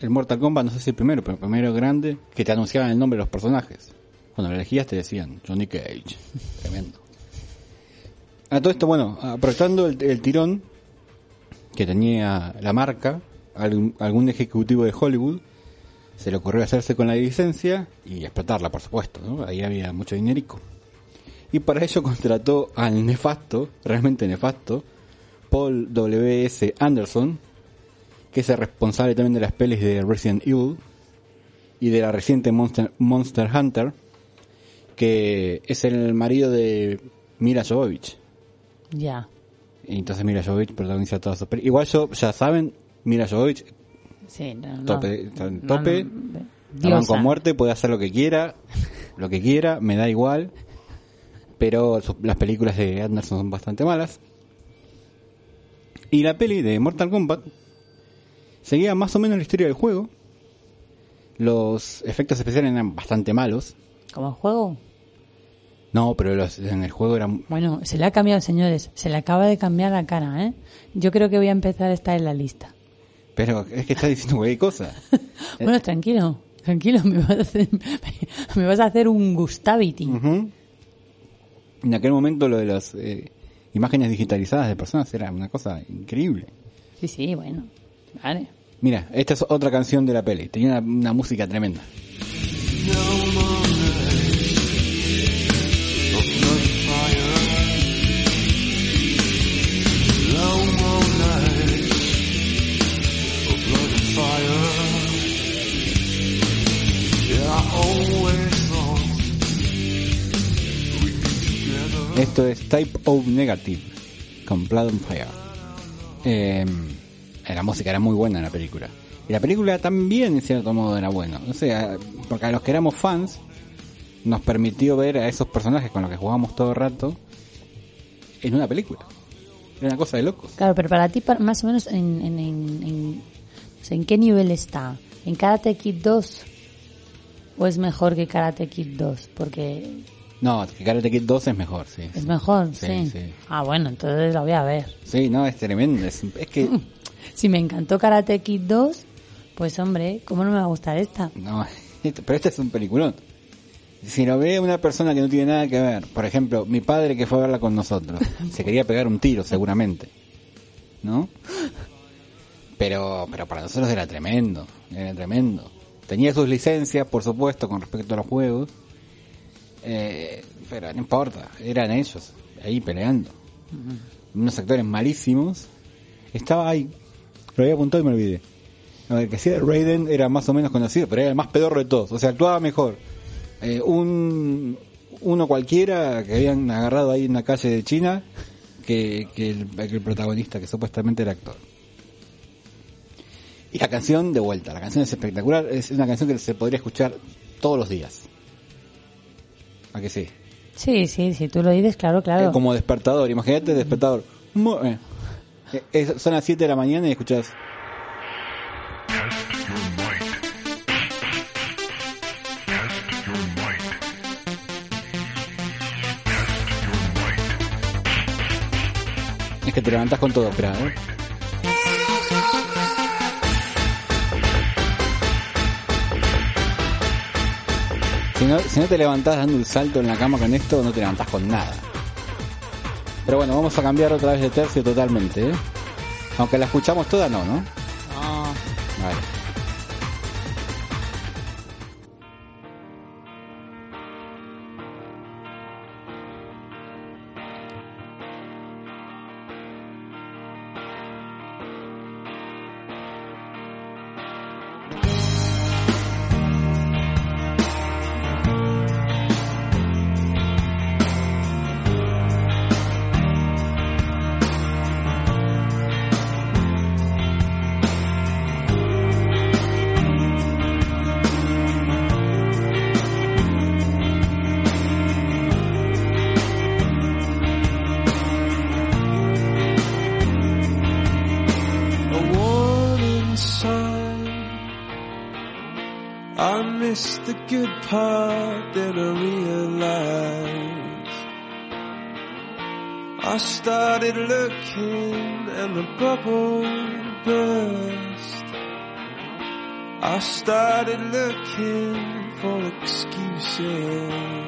B: el Mortal Kombat, no sé si el primero, pero el primero grande, que te anunciaban el nombre de los personajes. Cuando lo elegías te decían Johnny Cage. Tremendo. A todo esto, bueno, aprovechando el, el tirón que tenía la marca, algún, algún ejecutivo de Hollywood se le ocurrió hacerse con la licencia y explotarla, por supuesto, ¿no? Ahí había mucho dinerico. Y para ello contrató al nefasto, realmente nefasto, Paul W.S. Anderson, que es el responsable también de las pelis de Resident Evil y de la reciente Monster, Monster Hunter, que es el marido de Mila Jovovich.
C: Ya.
B: Y entonces Mila Jovovich protagoniza todas sus pelis. Igual yo, ya saben, Mila Jovovich,
C: Sí, no,
B: tope,
C: No,
B: tope,
C: no,
B: a muerte, puede hacer lo que quiera, lo que quiera, me da igual. Pero su- las películas de Anderson son bastante malas. Y la peli de Mortal Kombat seguía más o menos la historia del juego. Los efectos especiales eran bastante malos.
C: ¿Como el juego?
B: No, pero los, en el juego eran...
C: Bueno, se le ha cambiado, señores. Se le acaba de cambiar la cara, ¿eh? Yo creo que voy a empezar a estar en la lista.
B: Pero es que está diciendo cualquier cosa.
C: Bueno, tranquilo. Tranquilo, me vas a hacer, me vas a hacer un Gustavity.
B: Ujú. En aquel momento lo de las eh, imágenes digitalizadas de personas era una cosa increíble.
C: Sí, sí, bueno. Vale.
B: Mira, esta es otra canción de la peli. Tenía una, música tremenda. Esto es Type O Negative con Blood on Fire. Eh, la música era muy buena en la película. Y la película también, en cierto modo, era buena. O sea, porque a los que éramos fans, nos permitió ver a esos personajes con los que jugábamos todo el rato en una película. Era una cosa de locos.
C: Claro, pero para ti, más o menos, ¿en, en, en, en- ¿en qué nivel está? ¿En Karate Kid 2? ¿O es mejor que Karate Kid 2? Porque
B: No, que Karate Kid 2 es mejor, sí.
C: es mejor, sí.
B: Sí, sí.
C: Ah, bueno, entonces la voy a ver.
B: Sí, no, es tremendo. Es, es que,
C: Si me encantó Karate Kid 2, pues hombre, ¿cómo no me va a gustar esta?
B: no, pero este es un peliculón. Si lo ve una persona que no tiene nada que ver, por ejemplo, mi padre que fue a verla con nosotros, se quería pegar un tiro seguramente, ¿no? Pero, pero para nosotros era tremendo, era tremendo. Tenía sus licencias, por supuesto, con respecto a los juegos, eh, pero no importa, eran ellos ahí peleando. Unos actores malísimos. Estaba ahí Lo había apuntado y me olvidé. A que sí, Raiden era más o menos conocido, pero era el más pedorro de todos. O sea, actuaba mejor. Eh, un uno cualquiera que habían agarrado ahí en la calle de China que, que el protagonista, que supuestamente era actor. Y la canción de vuelta, la canción es espectacular, es una canción que se podría escuchar todos los días. ¿A que sí?
C: Sí, sí, sí, tú lo dices, claro, claro.
B: Eh, como despertador, imagínate despertador. Eh. Eh, es- son las 7 de la mañana y escuchas. Es que te levantas con todo, espera, ¿eh? Si no, si no te levantás dando un salto en la cama con esto, no te levantás con nada. Pero bueno, vamos a cambiar otra vez de tercio totalmente, ¿eh? Aunque la escuchamos toda, no, ¿no?
C: No.
B: Vale.
A: Good part, then I realized. I started looking and the bubble burst. I started looking for excuses.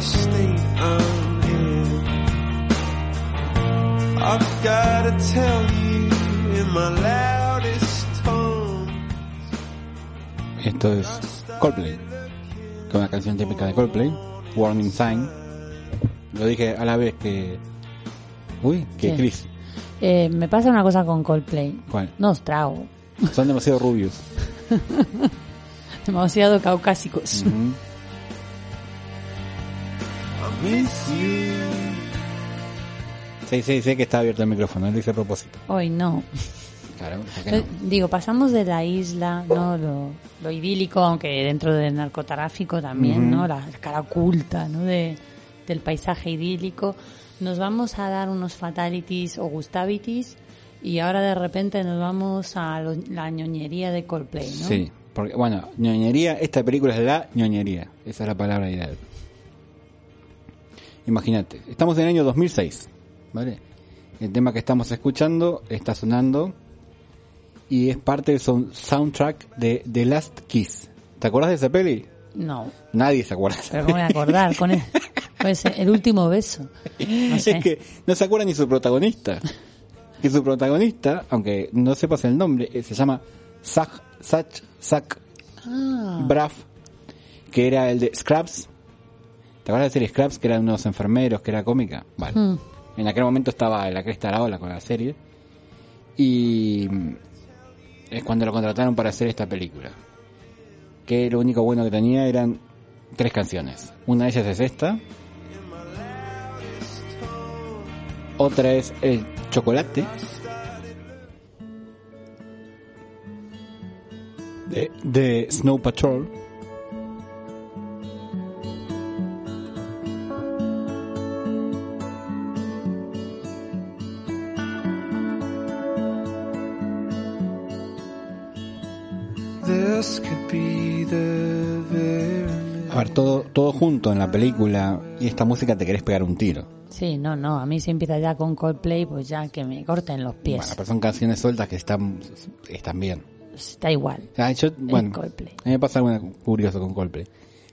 A: What a state I'm in. I've gotta tell you in my loudest tone.
B: Esto es Coldplay. Con una canción típica de Coldplay, Warning Sign. Lo dije a la vez que. Uy, que
C: Sí.
B: Chris.
C: Eh, me pasa una cosa con Coldplay.
B: ¿Cuál?
C: No os trago.
B: Son demasiado rubios.
C: Demasiado caucásicos.
A: Miss you.
B: Sí, sí, sé que está abierto el micrófono, hice a propósito.
C: Hoy no.
B: Claro, ¿por qué
C: Eh,
B: no?
C: Digo, pasamos de la isla, ¿no? Lo, lo idílico, aunque dentro del narcotráfico también,
B: Ujú.
C: ¿no? La cara oculta, ¿no? De, del paisaje idílico. Nos vamos a dar unos fatalities o gustavities y ahora de repente nos vamos a lo- la ñoñería de Coldplay, ¿no?
B: Sí, porque, bueno, ñoñería, esta película es la ñoñería. Esa es la palabra ideal. Imagínate, estamos en el año 2006, ¿vale? El tema que estamos escuchando está sonando y es parte del son- soundtrack de The Last Kiss. ¿Te acuerdas de esa peli?
C: No,
B: Nadie se acuerda. de esa
C: pero ¿cómo voy a acordar? Con el, ese- el último beso. No sé.
B: Es que no se acuerda ni su protagonista. Que su protagonista, aunque no sepas el nombre, eh, se llama Zach, Zach, Zach
C: Ah,
B: Braff, que era el de Scraps. ¿Te acuerdas de la serie Scraps, que eran unos enfermeros, que era cómica? Vale.
C: Mm.
B: En aquel momento estaba en la cresta de la ola con la serie. Y mm, es cuando lo contrataron para hacer esta película. Que lo único bueno que tenía eran tres canciones. Una de ellas es esta. Otra es El Chocolate. De, de Snow Patrol. Ver, todo, todo junto en la película y esta música te querés pegar un tiro.
C: Sí, no, no, a mí se empieza ya con Coldplay, pues ya que me corten los pies.
B: Bueno, pero son canciones sueltas que están, están bien.
C: Está igual.
B: Ah, yo, bueno,
C: Coldplay.
B: a mí me pasa algo curioso con Coldplay.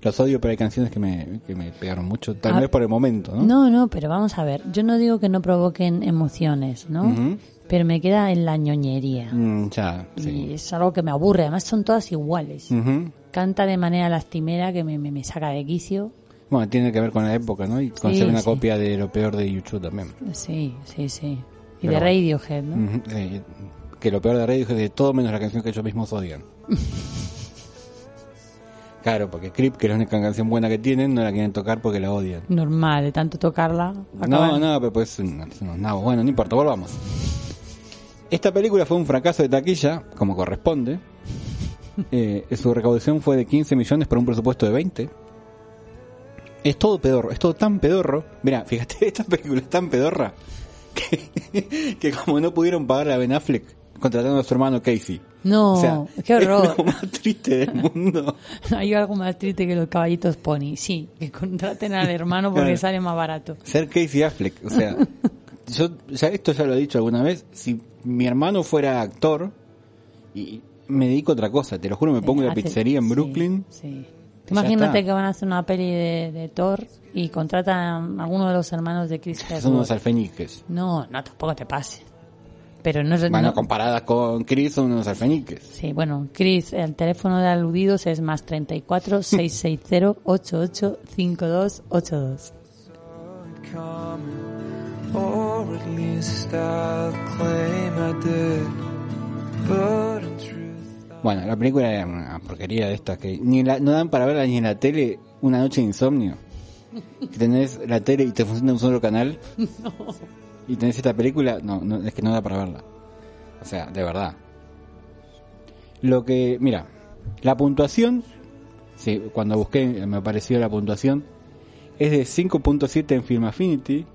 B: Los odio, pero hay canciones que me, que me pegaron mucho, tal
C: Ah,
B: vez por el momento, ¿no?
C: No, no, pero vamos a ver. Yo no digo que no provoquen emociones, ¿no? Pero me queda en la ñoñería.
B: Mm, ya,
C: Y
B: sí.
C: es algo que me aburre, además son todas iguales.
B: Ujú.
C: Canta de manera lastimera que me, me, me saca de quicio.
B: Bueno, tiene que ver con la época, ¿no? Y con
C: Sí,
B: ser una
C: sí.
B: copia de lo peor de YouTube también.
C: Sí, sí, sí. Y
B: Pero
C: de. Radiohead, ¿no?
B: Ujú, eh, que lo peor de Radio es de todo menos la canción que ellos mismos odian. claro, porque Creep, que es la única canción buena que tienen, no la quieren tocar porque la odian.
C: Normal, de tanto tocarla.
B: No,
C: acaban-
B: no, pero pues no, no, no, bueno, no importa, volvamos. Esta película fue un fracaso de taquilla, como corresponde. Eh, su recaudación fue de 15 millones por un presupuesto de 20. Es todo pedorro, es todo tan pedorro. Mira, fíjate, esta película es tan pedorra que, que como no pudieron pagarle a Ben Affleck contratando a su hermano Casey.
C: No,
B: O sea,
C: qué horror.
B: Es lo más triste del mundo.
C: Hay algo más triste que los caballitos pony. Sí, que contraten al hermano porque sale más barato.
B: Ser Casey Affleck, o sea, yo ya esto ya lo he dicho alguna vez, si mi hermano fuera actor y me dedico a otra cosa, te lo juro, me pongo en la
C: Hace-
B: pizzería en
C: sí,
B: Brooklyn.
C: Sí. Imagínate que van a hacer una peli de, de Thor y contratan a alguno de los hermanos de Chris
B: Son unos
C: Hemsworth.
B: alfeñiques.
C: No, no, tampoco te pase. Pero no es...
B: Bueno,
C: no-
B: comparadas con Chris son unos alfeñiques.
C: Sí, bueno, Chris, el teléfono de aludidos es más 34 660 88 5282.
A: Or at least I'll claim I did. But in truth,
B: Bueno, la película era una porquería de estas que ni la- no dan para verla ni en la tele una noche de insomnio. Que tenés la tele y te funciona un solo canal. Y tenés esta película, no, no, es que no da para verla. O sea, de verdad. Lo que, mira, la puntuación, sí, cuando busqué me apareció la puntuación, es de 5.7 en Film Affinity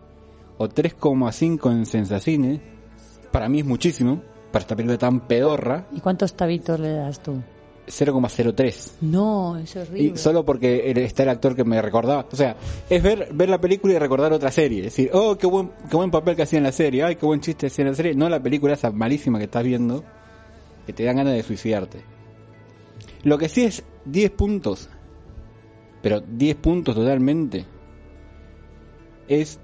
B: o 3,5 en Sensacine. Para mí es muchísimo, para esta película tan pedorra,
C: ¿Y cuántos tabitos le das tú?
B: 0,03.
C: No, es horrible.
B: Y solo porque está el actor que me recordaba. O sea, es ver, ver la película y recordar otra serie. Es decir, oh, qué buen, qué buen papel que hacía en la serie. Ay, qué buen chiste hacía en la serie. No la película esa malísima que estás viendo. Que te dan ganas de suicidarte. Lo que sí es 10 puntos. Pero 10 puntos totalmente. Es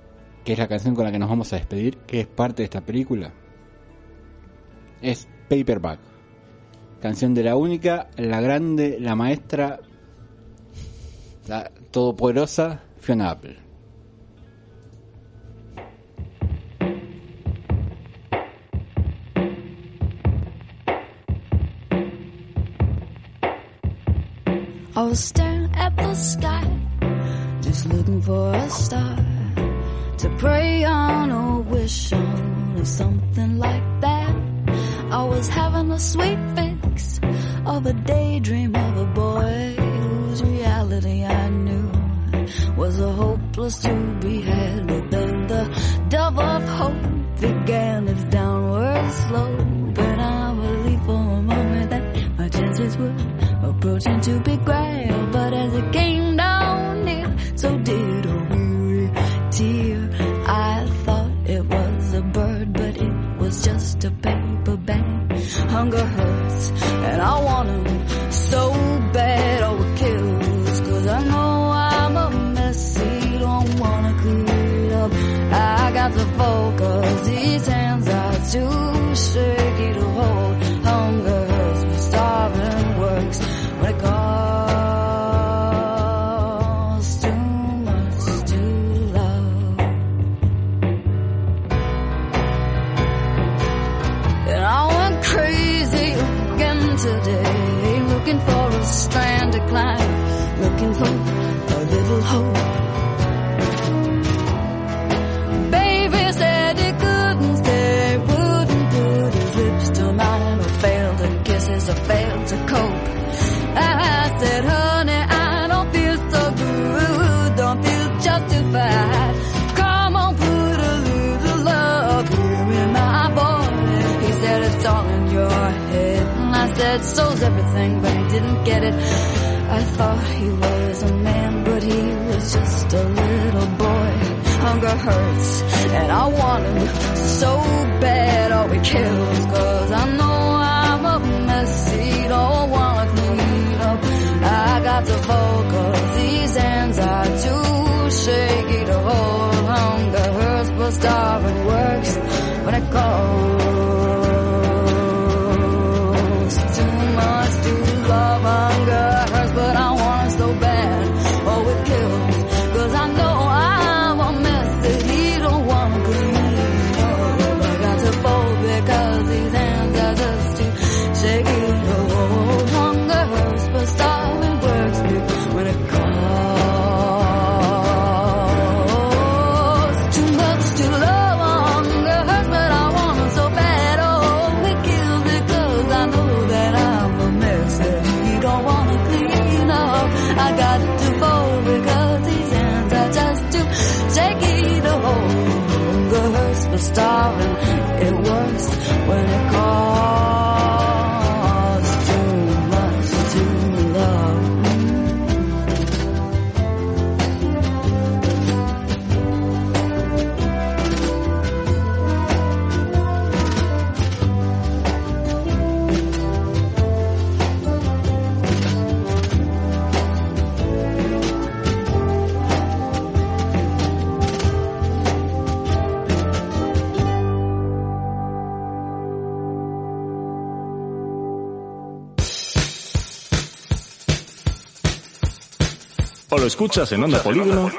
B: que es la canción con la que nos vamos a despedir. Que es parte de esta película. Es Paperback. Canción de la única, la grande, la maestra, la todopoderosa Fiona Apple.
D: I was staring at the sky, just looking for a star to pray on or wish on or something like that. I was having a sweet fix of a daydream of a boy whose reality I knew was a hopeless to be had. But then the dove of hope began its downward slope, and I believed for a moment that my chances were approaching to be grand. But as it came Hunger hurts, and I want 'em so bad. Oh, kills, cause I know I'm a mess. messy, don't wanna clean up. I got to focus, these hands are too today, looking for a strand to climb, looking for a little hope. Get it. I thought he was a man, but he was just a little boy. Hunger hurts, and I want him so bad. Oh, it kills, cause I know I'm a messy, don't wanna clean up. I got to focus, these hands are too shaky to hold. Hunger hurts, but starving works when it calls.
J: up under hurts, but I escuchas en Onda Polígono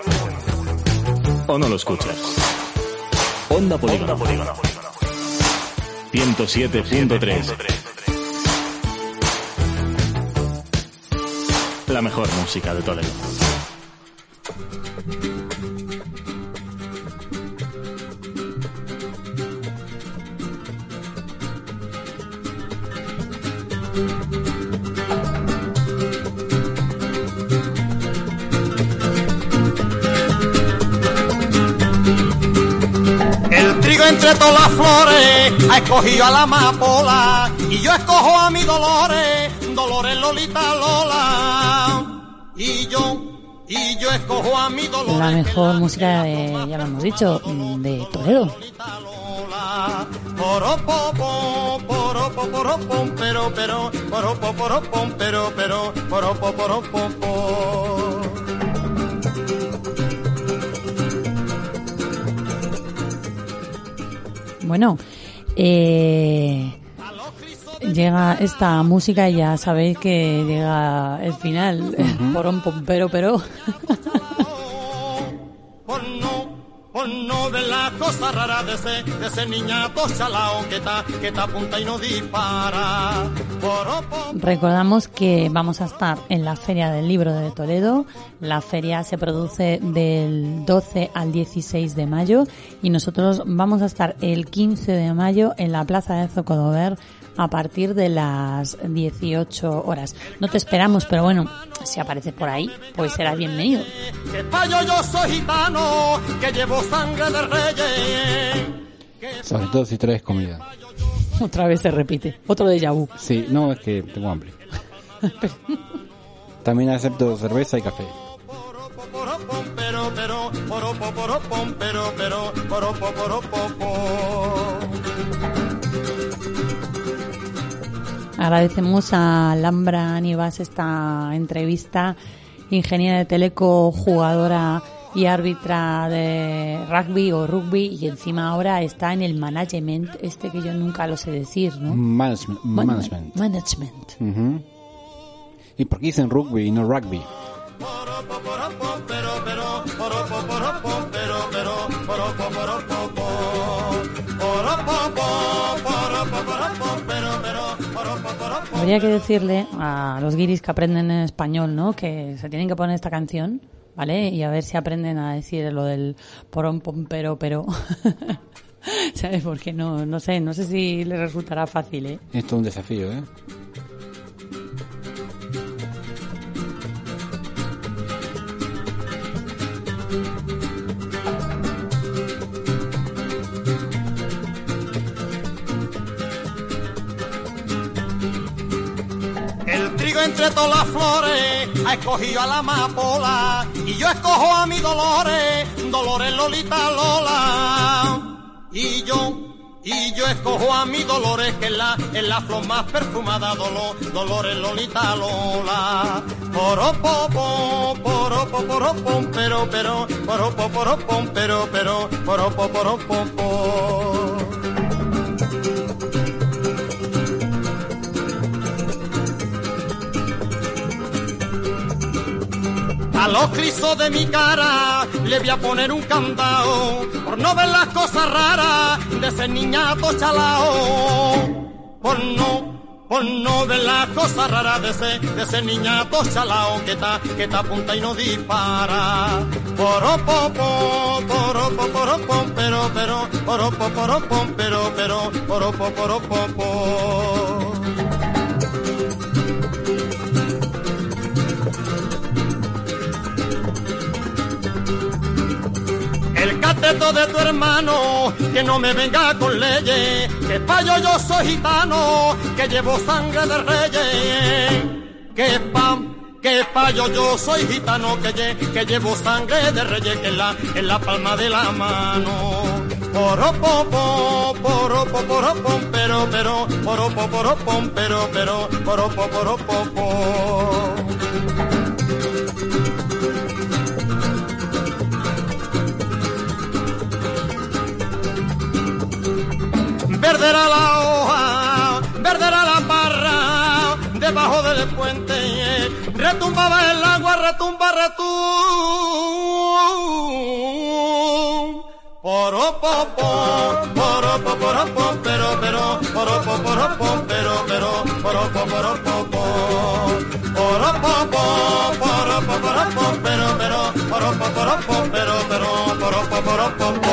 J: o no lo escuchas. Onda Polígono. 107.3. La mejor música de Toledo.
K: Las flores ha escogido a la amapola y yo escojo a mi Dolores, Dolores Lolita Lola. Y yo, y yo escojo a mi Dolores.
C: La mejor música de, ya lo hemos dicho, de Toledo.
K: Pero, pero, pero, pero,
C: Bueno, eh, llega esta música y ya sabéis que llega el final. Porón, pom, pero, Recordamos que vamos a estar en la Feria del Libro de Toledo. La feria se produce del 12 al 16 de mayo y nosotros vamos a estar el 15 de mayo en la Plaza de Zocodover a partir de las 18 horas. No te esperamos, pero bueno, si apareces por ahí, pues serás bienvenido.
K: que payo yo soy gitano, que llevo sangre de reyes.
B: Sobre todo si traes comida.
C: Otra vez se repite. Otro de vu.
B: Sí, no, es que tengo hambre. También acepto cerveza y café.
C: Agradecemos a Lambra Anivas esta entrevista, ingeniera de teleco, jugadora y árbitra de rugby o rugby y encima ahora está en el management, este que yo nunca lo sé decir, ¿no?
B: Management.
C: Man-
B: management.
C: Management.
B: ¿Y por qué dicen rugby y no rugby?
C: Habría que decirle a los guiris que aprenden en español, ¿no? Que se tienen que poner esta canción, ¿vale? Y a ver si aprenden a decir lo del porón, pom, pero, pero. ¿Sabes? Porque no, no sé, no sé si les resultará fácil, ¿eh?
B: Esto es un desafío, ¿eh?
K: Trigo entre todas las flores ha escogido a la amapola y yo escojo a mi Dolores, Dolores Lolita Lola. Y yo, y yo escojo a mi Dolores que es la, es la flor más perfumada, Dolo- Dolores Lolita Lola. Poropo, poropo, poropo, pero, pero, poropo, poropo, pero, pero, poropo, poropo, A los crisos de mi cara le voy a poner un candado por no ver las cosas raras de ese niñato chalao. Por no, por no ver las cosas raras de ese, de ese niñato chalao que está, que está apunta y no dispara. Poropopo, poropo, poropo, pero, pero, poropo, poropo, pero, pero, poropo, poropo, po. Cateto de tu hermano, que no me venga con leyes, que payo yo soy gitano, que llevo sangre de reyes. Que pa, que payo yo soy gitano, que, lle- que llevo sangre de reyes, en la, en la palma de la mano. Poropopo, poropo, poropom, pero, pero, poropo, poropom, pero, pero, poropo, poropopo. perderá la hoja, perderá la barra, debajo del puente, retumbaba el agua, retumba, retumba. Poropopo, poropo, poropo, pero, pero, poropo, poropo, pero, pero, poropo, poropo, poropo, poropo, poropo, pero, pero, poropo, poropo, pero, pero, poropo, poropo.